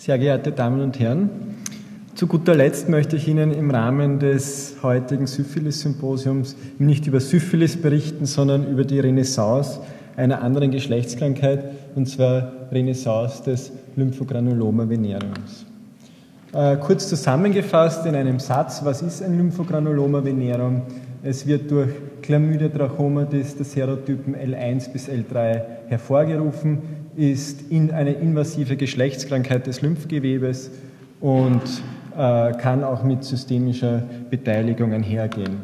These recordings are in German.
Sehr geehrte Damen und Herren, zu guter Letzt möchte ich Ihnen im Rahmen des heutigen Syphilis-Symposiums nicht über Syphilis berichten, sondern über die Renaissance einer anderen Geschlechtskrankheit, und zwar Renaissance des Lymphogranuloma venereums. Äh, kurz zusammengefasst in einem Satz, was ist ein Lymphogranuloma venereum? Es wird durch Chlamydia trachomatis der Serotypen L1 bis L3 hervorgerufen, ist in eine invasive Geschlechtskrankheit des Lymphgewebes und äh, kann auch mit systemischer Beteiligung einhergehen.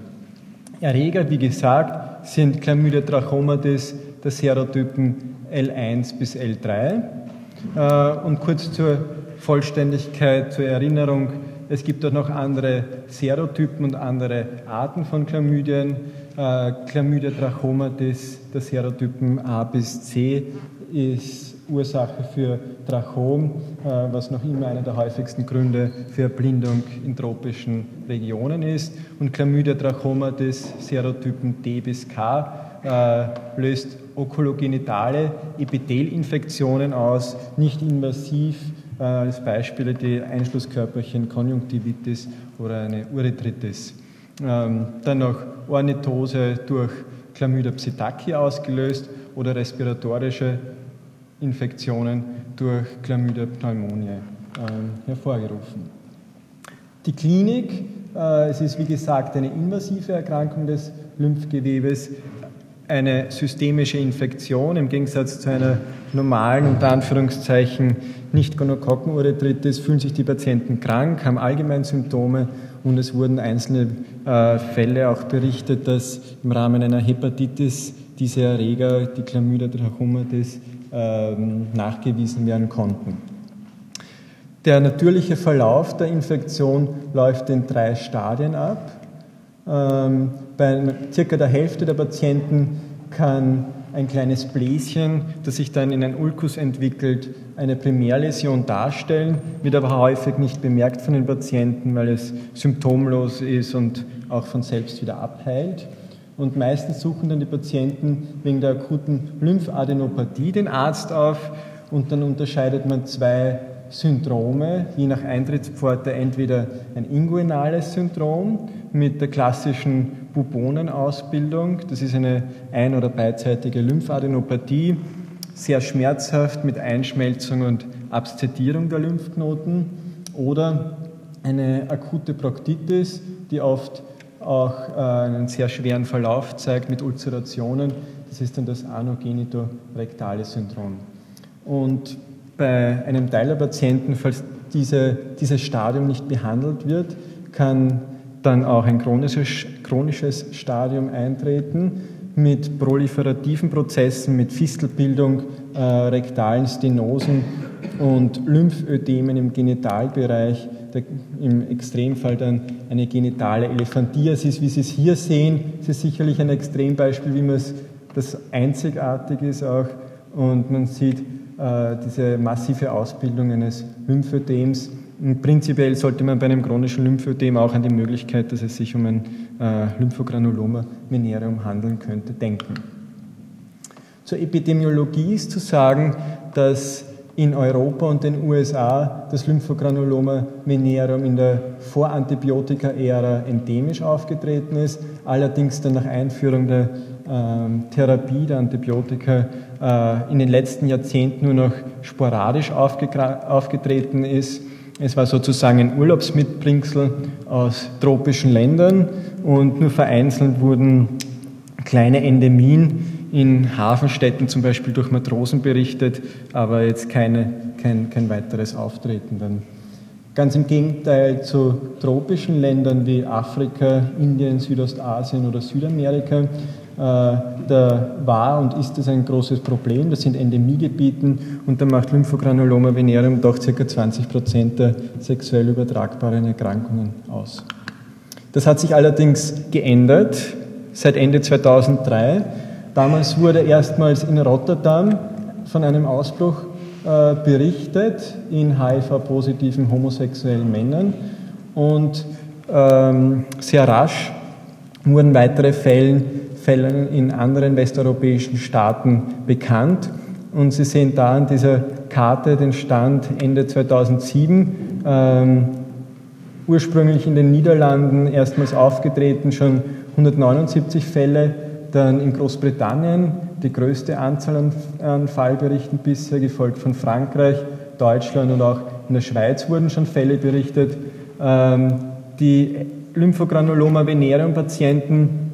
Erreger, wie gesagt, sind Chlamydia trachomatis der Serotypen L1 bis L3. Äh, und kurz zur Vollständigkeit, zur Erinnerung, es gibt auch noch andere Serotypen und andere Arten von Chlamydien. Äh, Chlamydia trachomatis der Serotypen A bis C ist Ursache für Trachom, äh, was noch immer einer der häufigsten Gründe für Erblindung in tropischen Regionen ist. Und Chlamydia trachomatis Serotypen D bis K äh, löst okulogenitale Epithelinfektionen aus, nicht invasiv, äh, als Beispiele die Einschlusskörperchen Konjunktivitis oder eine Urethritis. Ähm, dann noch Ornithose durch Chlamydia psittaci ausgelöst oder respiratorische Infektionen durch Chlamydia pneumoniae ähm, hervorgerufen. Die Klinik, äh, es ist wie gesagt eine invasive Erkrankung des Lymphgewebes, eine systemische Infektion im Gegensatz zu einer normalen, unter Anführungszeichen, nicht Gonokokkenuretritis, fühlen sich die Patienten krank, haben allgemein Symptome und es wurden einzelne äh, Fälle auch berichtet, dass im Rahmen einer Hepatitis diese Erreger, die Chlamydia trachomatis, äh, nachgewiesen werden konnten. Der natürliche Verlauf der Infektion läuft in drei Stadien ab. Ähm, bei circa der Hälfte der Patienten kann ein kleines Bläschen, das sich dann in ein Ulkus entwickelt, eine Primärläsion darstellen, wird aber häufig nicht bemerkt von den Patienten, weil es symptomlos ist und auch von selbst wieder abheilt. Und meistens suchen dann die Patienten wegen der akuten Lymphadenopathie den Arzt auf und dann unterscheidet man zwei Syndrome, je nach Eintrittspforte entweder ein inguinales Syndrom mit der klassischen Bubonenausbildung. Das ist eine ein- oder beidseitige Lymphadenopathie, sehr schmerzhaft mit Einschmelzung und Abszedierung der Lymphknoten oder eine akute Proktitis, die oft auch äh, einen sehr schweren Verlauf zeigt mit Ulcerationen. Das ist dann das Anogenito-rektale Syndrom. Und bei einem Teil der Patienten, falls diese, dieses Stadium nicht behandelt wird, kann dann auch ein chronisches, chronisches Stadium eintreten mit proliferativen Prozessen, mit Fistelbildung, äh, rektalen Stenosen und Lymphödemen im Genitalbereich, der, im Extremfall dann eine genitale Elephantiasis, wie Sie es hier sehen. Das ist sicherlich ein Extrembeispiel, wie man es, das einzigartig ist auch. Und man sieht äh, diese massive Ausbildung eines Lymphödems Prinzipiell sollte man bei einem chronischen Lymphödem auch an die Möglichkeit, dass es sich um ein äh, Lymphogranuloma venereum handeln könnte, denken. Zur Epidemiologie ist zu sagen, dass in Europa und den USA das Lymphogranuloma venereum in der Vorantibiotika-Ära endemisch aufgetreten ist, allerdings dann nach Einführung der ähm, Therapie der Antibiotika äh, in den letzten Jahrzehnten nur noch sporadisch aufgetreten ist es war sozusagen ein Urlaubsmitbringsel aus tropischen Ländern und nur vereinzelt wurden kleine Endemien in Hafenstädten zum Beispiel durch Matrosen berichtet, aber jetzt keine, kein, kein weiteres Auftreten dann. Ganz im Gegenteil zu tropischen Ländern wie Afrika, Indien, Südostasien oder Südamerika da war und ist das ein großes Problem. Das sind Endemiegebieten und da macht Lymphogranuloma venereum doch ca. 20 Prozent der sexuell übertragbaren Erkrankungen aus. Das hat sich allerdings geändert seit Ende 2003. Damals wurde erstmals in Rotterdam von einem Ausbruch äh, berichtet in HIV-positiven homosexuellen Männern und ähm, sehr rasch wurden weitere Fälle Fällen in anderen westeuropäischen Staaten bekannt. Und Sie sehen da an dieser Karte den Stand Ende 2007. Ähm, ursprünglich in den Niederlanden erstmals aufgetreten, schon 179 Fälle, dann in Großbritannien die größte Anzahl an, an Fallberichten bisher, gefolgt von Frankreich, Deutschland und auch in der Schweiz wurden schon Fälle berichtet. Ähm, die Lymphogranuloma venereum Patienten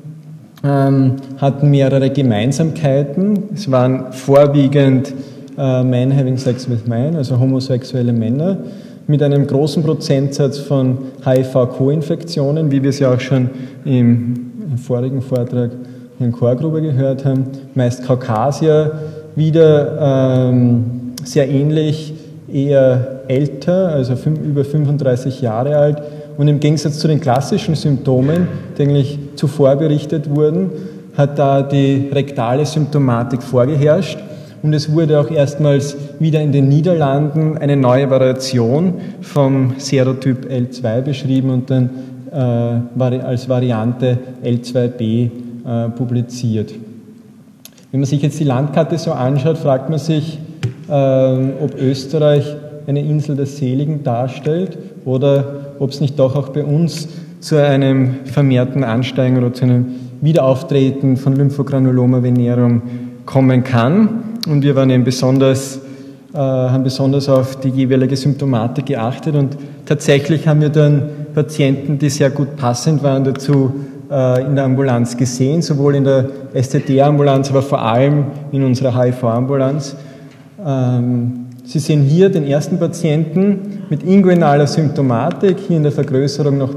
ähm, hatten mehrere Gemeinsamkeiten. Es waren vorwiegend äh, Men having sex with men, also homosexuelle Männer, mit einem großen Prozentsatz von HIV-Co-Infektionen, wie wir es ja auch schon im, vorigen Vortrag Herrn Chorgruber gehört haben. Meist Kaukasier, wieder ähm, sehr ähnlich, eher älter, also über 35 Jahre alt und im Gegensatz zu den klassischen Symptomen, die eigentlich zuvor berichtet wurden, hat da die rektale Symptomatik vorgeherrscht. Und es wurde auch erstmals wieder in den Niederlanden eine neue Variation vom Serotyp L2 beschrieben und dann äh, als Variante L2b äh, publiziert. Wenn man sich jetzt die Landkarte so anschaut, fragt man sich, äh, ob Österreich eine Insel der Seligen darstellt oder ob es nicht doch auch bei uns zu einem vermehrten Ansteigen oder zu einem Wiederauftreten von Lymphogranuloma venerum kommen kann. Und wir waren eben besonders, äh, haben besonders auf die jeweilige Symptomatik geachtet und tatsächlich haben wir dann Patienten, die sehr gut passend waren dazu, äh, in der Ambulanz gesehen, sowohl in der STD-Ambulanz, aber vor allem in unserer HIV-Ambulanz. Ähm, Sie sehen hier den ersten Patienten mit inguinaler Symptomatik, hier in der Vergrößerung noch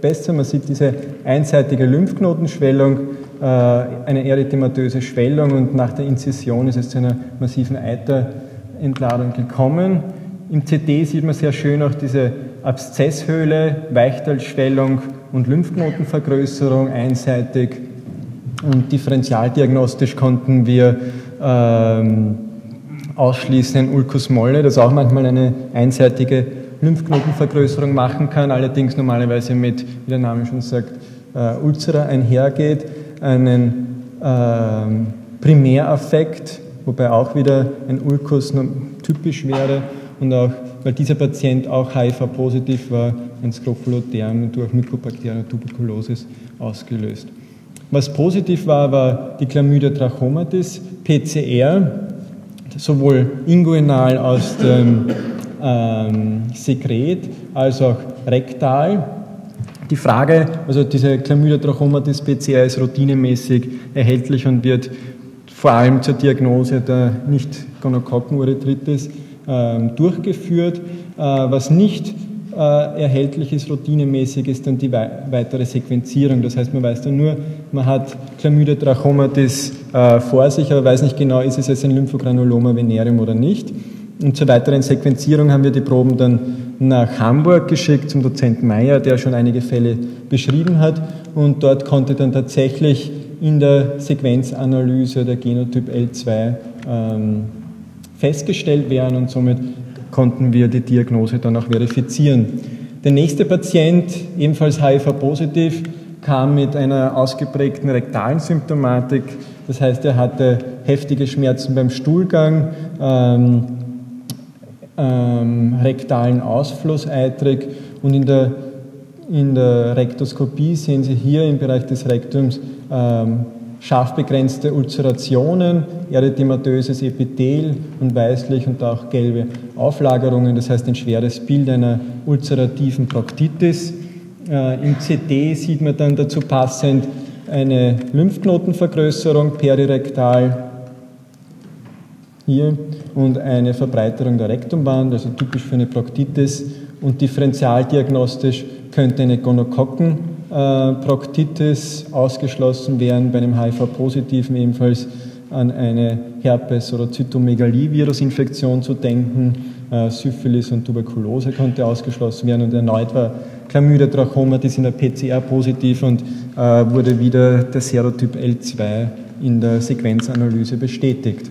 besser. Man sieht diese einseitige Lymphknotenschwellung, äh, eine erythematöse Schwellung und nach der Inzision ist es zu einer massiven Eiterentladung gekommen. Im CD sieht man sehr schön auch diese Abszesshöhle, Weichteilschwellung und Lymphknotenvergrößerung einseitig. Und differentialdiagnostisch konnten wir ähm, ausschließen ein Ulcus molle, das auch manchmal eine einseitige Lymphknotenvergrößerung machen kann, allerdings normalerweise mit, wie der Name schon sagt, äh, Ulcera einhergeht, einen äh, Primäraffekt, wobei auch wieder ein Ulcus typisch wäre und auch, weil dieser Patient auch HIV-positiv war, ein Scrofulotherm durch Mycobacterium tuberculosis ausgelöst. Was positiv war, war die Chlamydia trachomatis, PCR, sowohl inguinal aus dem ähm, Sekret als auch rektal. Die Frage, also diese Chlamydia trachomatis PCR ist routinemäßig erhältlich und wird vor allem zur Diagnose der Nicht-Gonokokkenuretritis ähm, durchgeführt. Äh, was nicht erhältlich ist, routinemäßig, ist dann die weitere Sequenzierung. Das heißt, man weiß dann nur, man hat Chlamydia trachomatis äh, vor sich, aber weiß nicht genau, ist es jetzt ein Lymphogranuloma venereum oder nicht. Und zur weiteren Sequenzierung haben wir die Proben dann nach Hamburg geschickt zum Dozenten Meyer, der schon einige Fälle beschrieben hat. Und dort konnte dann tatsächlich in der Sequenzanalyse der Genotyp L2 ähm, festgestellt werden und somit konnten wir die Diagnose dann auch verifizieren. Der nächste Patient, ebenfalls HIV-positiv, kam mit einer ausgeprägten rektalen Symptomatik. Das heißt, er hatte heftige Schmerzen beim Stuhlgang, ähm, ähm, rektalen Ausfluss eitrig und in der, in der Rektoskopie sehen Sie hier im Bereich des Rektums ähm, scharf begrenzte Ulcerationen, erythematöses Epithel und weißlich und auch gelbe Auflagerungen, das heißt ein schweres Bild einer ulcerativen Proktitis. Äh, Im CD sieht man dann dazu passend eine Lymphknotenvergrößerung perirektal hier und eine Verbreiterung der Rektumwand, also typisch für eine Proktitis und differentialdiagnostisch könnte eine Gonokokken Proktitis ausgeschlossen werden, bei einem HIV-Positiven ebenfalls an eine Herpes- oder Zytomegalie-Virusinfektion zu denken. Äh, Syphilis und Tuberkulose konnte ausgeschlossen werden und erneut war Chlamydia trachomatis in der PCR positiv und äh, wurde wieder der Serotyp L2 in der Sequenzanalyse bestätigt.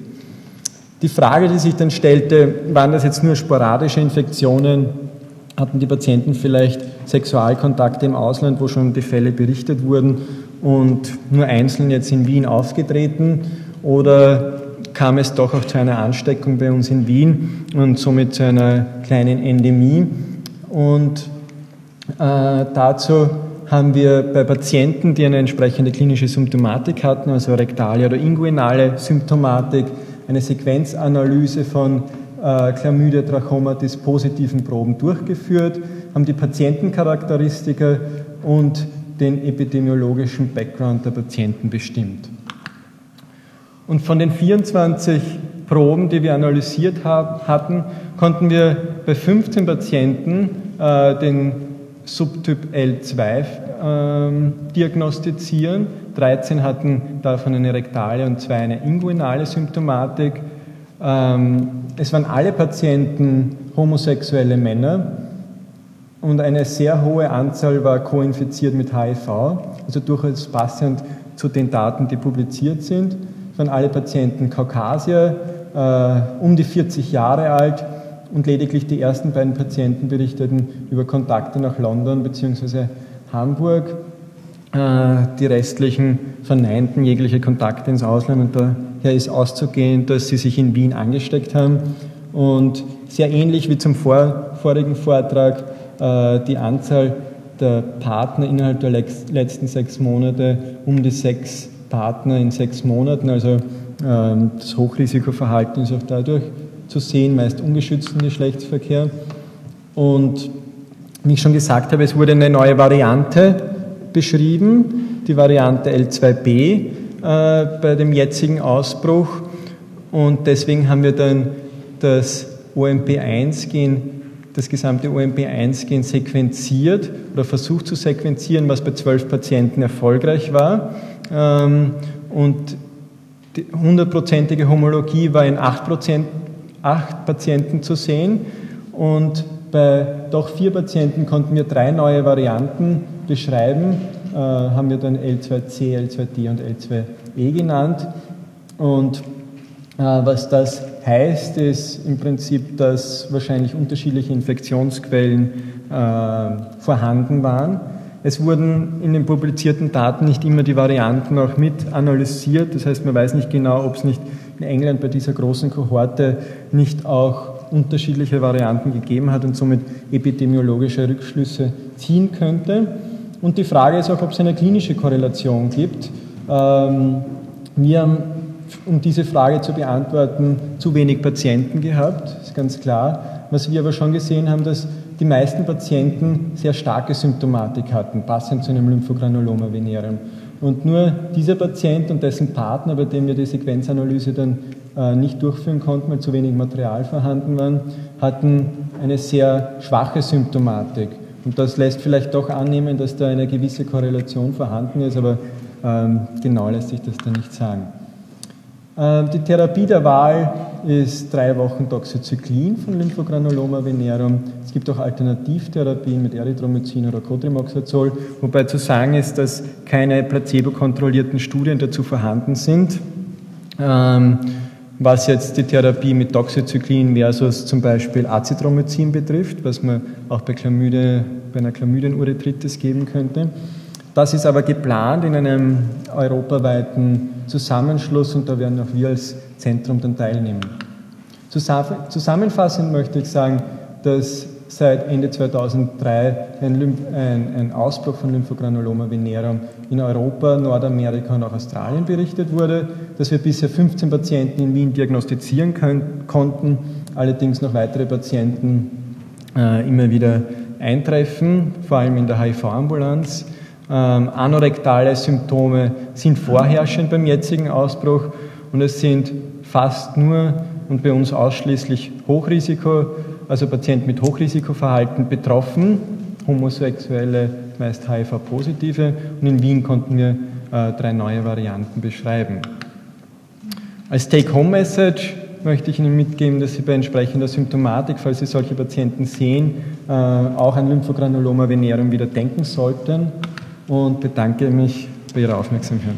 Die Frage, die sich dann stellte, waren das jetzt nur sporadische Infektionen hatten die Patienten vielleicht Sexualkontakte im Ausland, wo schon die Fälle berichtet wurden und nur einzeln jetzt in Wien aufgetreten? Oder kam es doch auch zu einer Ansteckung bei uns in Wien und somit zu einer kleinen Endemie. Und äh, dazu haben wir bei Patienten, die eine entsprechende klinische Symptomatik hatten, also rektale oder inguinale Symptomatik, eine Sequenzanalyse von äh, Chlamydia trachomatis positiven Proben durchgeführt, haben die Patientencharakteristika und den epidemiologischen Background der Patienten bestimmt. Und von den 24 Proben, die wir analysiert haben, hatten, konnten wir bei 15 Patienten äh, den Subtyp L2 ähm, diagnostizieren. 13 hatten davon eine rektale und zwei eine inguinale Symptomatik. Ähm, es waren alle Patienten homosexuelle Männer und eine sehr hohe Anzahl war koinfiziert mit HIV, also durchaus passend zu den Daten, die publiziert sind. Es waren alle Patienten Kaukasier, äh, um die 40 Jahre alt und lediglich die ersten beiden Patienten berichteten über Kontakte nach London bzw. Hamburg. Äh, die restlichen verneinten jegliche Kontakte ins Ausland und daher ist auszugehen, dass sie sich in Wien angesteckt haben. Und sehr ähnlich wie zum vor, vorigen Vortrag, die Anzahl der Partner innerhalb der letzten sechs Monate um die sechs Partner in sechs Monaten. Also ähm, das Hochrisikoverhalten ist auch dadurch zu sehen, meist ungeschützten Geschlechtsverkehr. Und wie ich schon gesagt habe, es wurde eine neue Variante beschrieben, die Variante L2b äh, bei dem jetzigen Ausbruch. Und deswegen haben wir dann das OMP1-Gen, das gesamte OMP1-Gen sequenziert oder versucht zu sequenzieren, was bei zwölf Patienten erfolgreich war. Ähm, und die hundertprozentige Homologie war in acht Prozent acht Patienten zu sehen und bei doch vier Patienten konnten wir drei neue Varianten beschreiben, äh, haben wir dann L2C, L2D und L2E genannt. Und äh, was das heißt, ist im Prinzip, dass wahrscheinlich unterschiedliche Infektionsquellen äh, vorhanden waren. Es wurden in den publizierten Daten nicht immer die Varianten auch mit analysiert. Das heißt, man weiß nicht genau, ob es nicht in England bei dieser großen Kohorte nicht auch unterschiedliche Varianten gegeben hat und somit epidemiologische Rückschlüsse ziehen könnte. Und die Frage ist auch, ob es eine klinische Korrelation gibt. Ähm, wir haben, um diese Frage zu beantworten, zu wenig Patienten gehabt, ist ganz klar. Was wir aber schon gesehen haben, dass die meisten Patienten sehr starke Symptomatik hatten, passend zu einem Lymphogranuloma venerum. Und nur dieser Patient und dessen Partner, bei dem wir die Sequenzanalyse dann äh, nicht durchführen konnten, weil zu wenig Material vorhanden war, hatten eine sehr schwache Symptomatik. Und das lässt vielleicht doch annehmen, dass da eine gewisse Korrelation vorhanden ist, aber ähm, genau lässt sich das da nicht sagen. Ähm, die Therapie der Wahl ist drei Wochen Doxycyclin von Lymphogranuloma venerum. Es gibt auch Alternativtherapien mit Erythromycin oder Cotrimoxazol, wobei zu sagen ist, dass keine placebo-kontrollierten Studien dazu vorhanden sind. Ähm, was jetzt die Therapie mit Doxycyclin versus zum Beispiel Azithromycin betrifft, was man auch bei, Chlamyde, bei einer Chlamydienuretritis geben könnte. Das ist aber geplant in einem europaweiten Zusammenschluss und da werden auch wir als Zentrum dann teilnehmen. Zusammenfassend möchte ich sagen, dass seit Ende 2003 ein, Ausbruch von Lymphogranuloma venerum in Europa, Nordamerika und auch Australien berichtet wurde, dass wir bisher 15 Patienten in Wien diagnostizieren können, konnten, allerdings noch weitere Patienten äh, immer wieder eintreffen, vor allem in der HIV-Ambulanz. Ähm, anorektale Symptome sind vorherrschend beim jetzigen Ausbruch und es sind fast nur und bei uns ausschließlich Hochrisiko, also Patienten mit Hochrisikoverhalten betroffen, Homosexuelle, meist HIV-Positive. Und in Wien konnten wir äh, drei neue Varianten beschreiben. Als Take-Home-Message möchte ich Ihnen mitgeben, dass Sie bei entsprechender Symptomatik, falls Sie solche Patienten sehen, äh, auch an Lymphogranuloma venerum wieder denken sollten und bedanke mich für Ihre Aufmerksamkeit.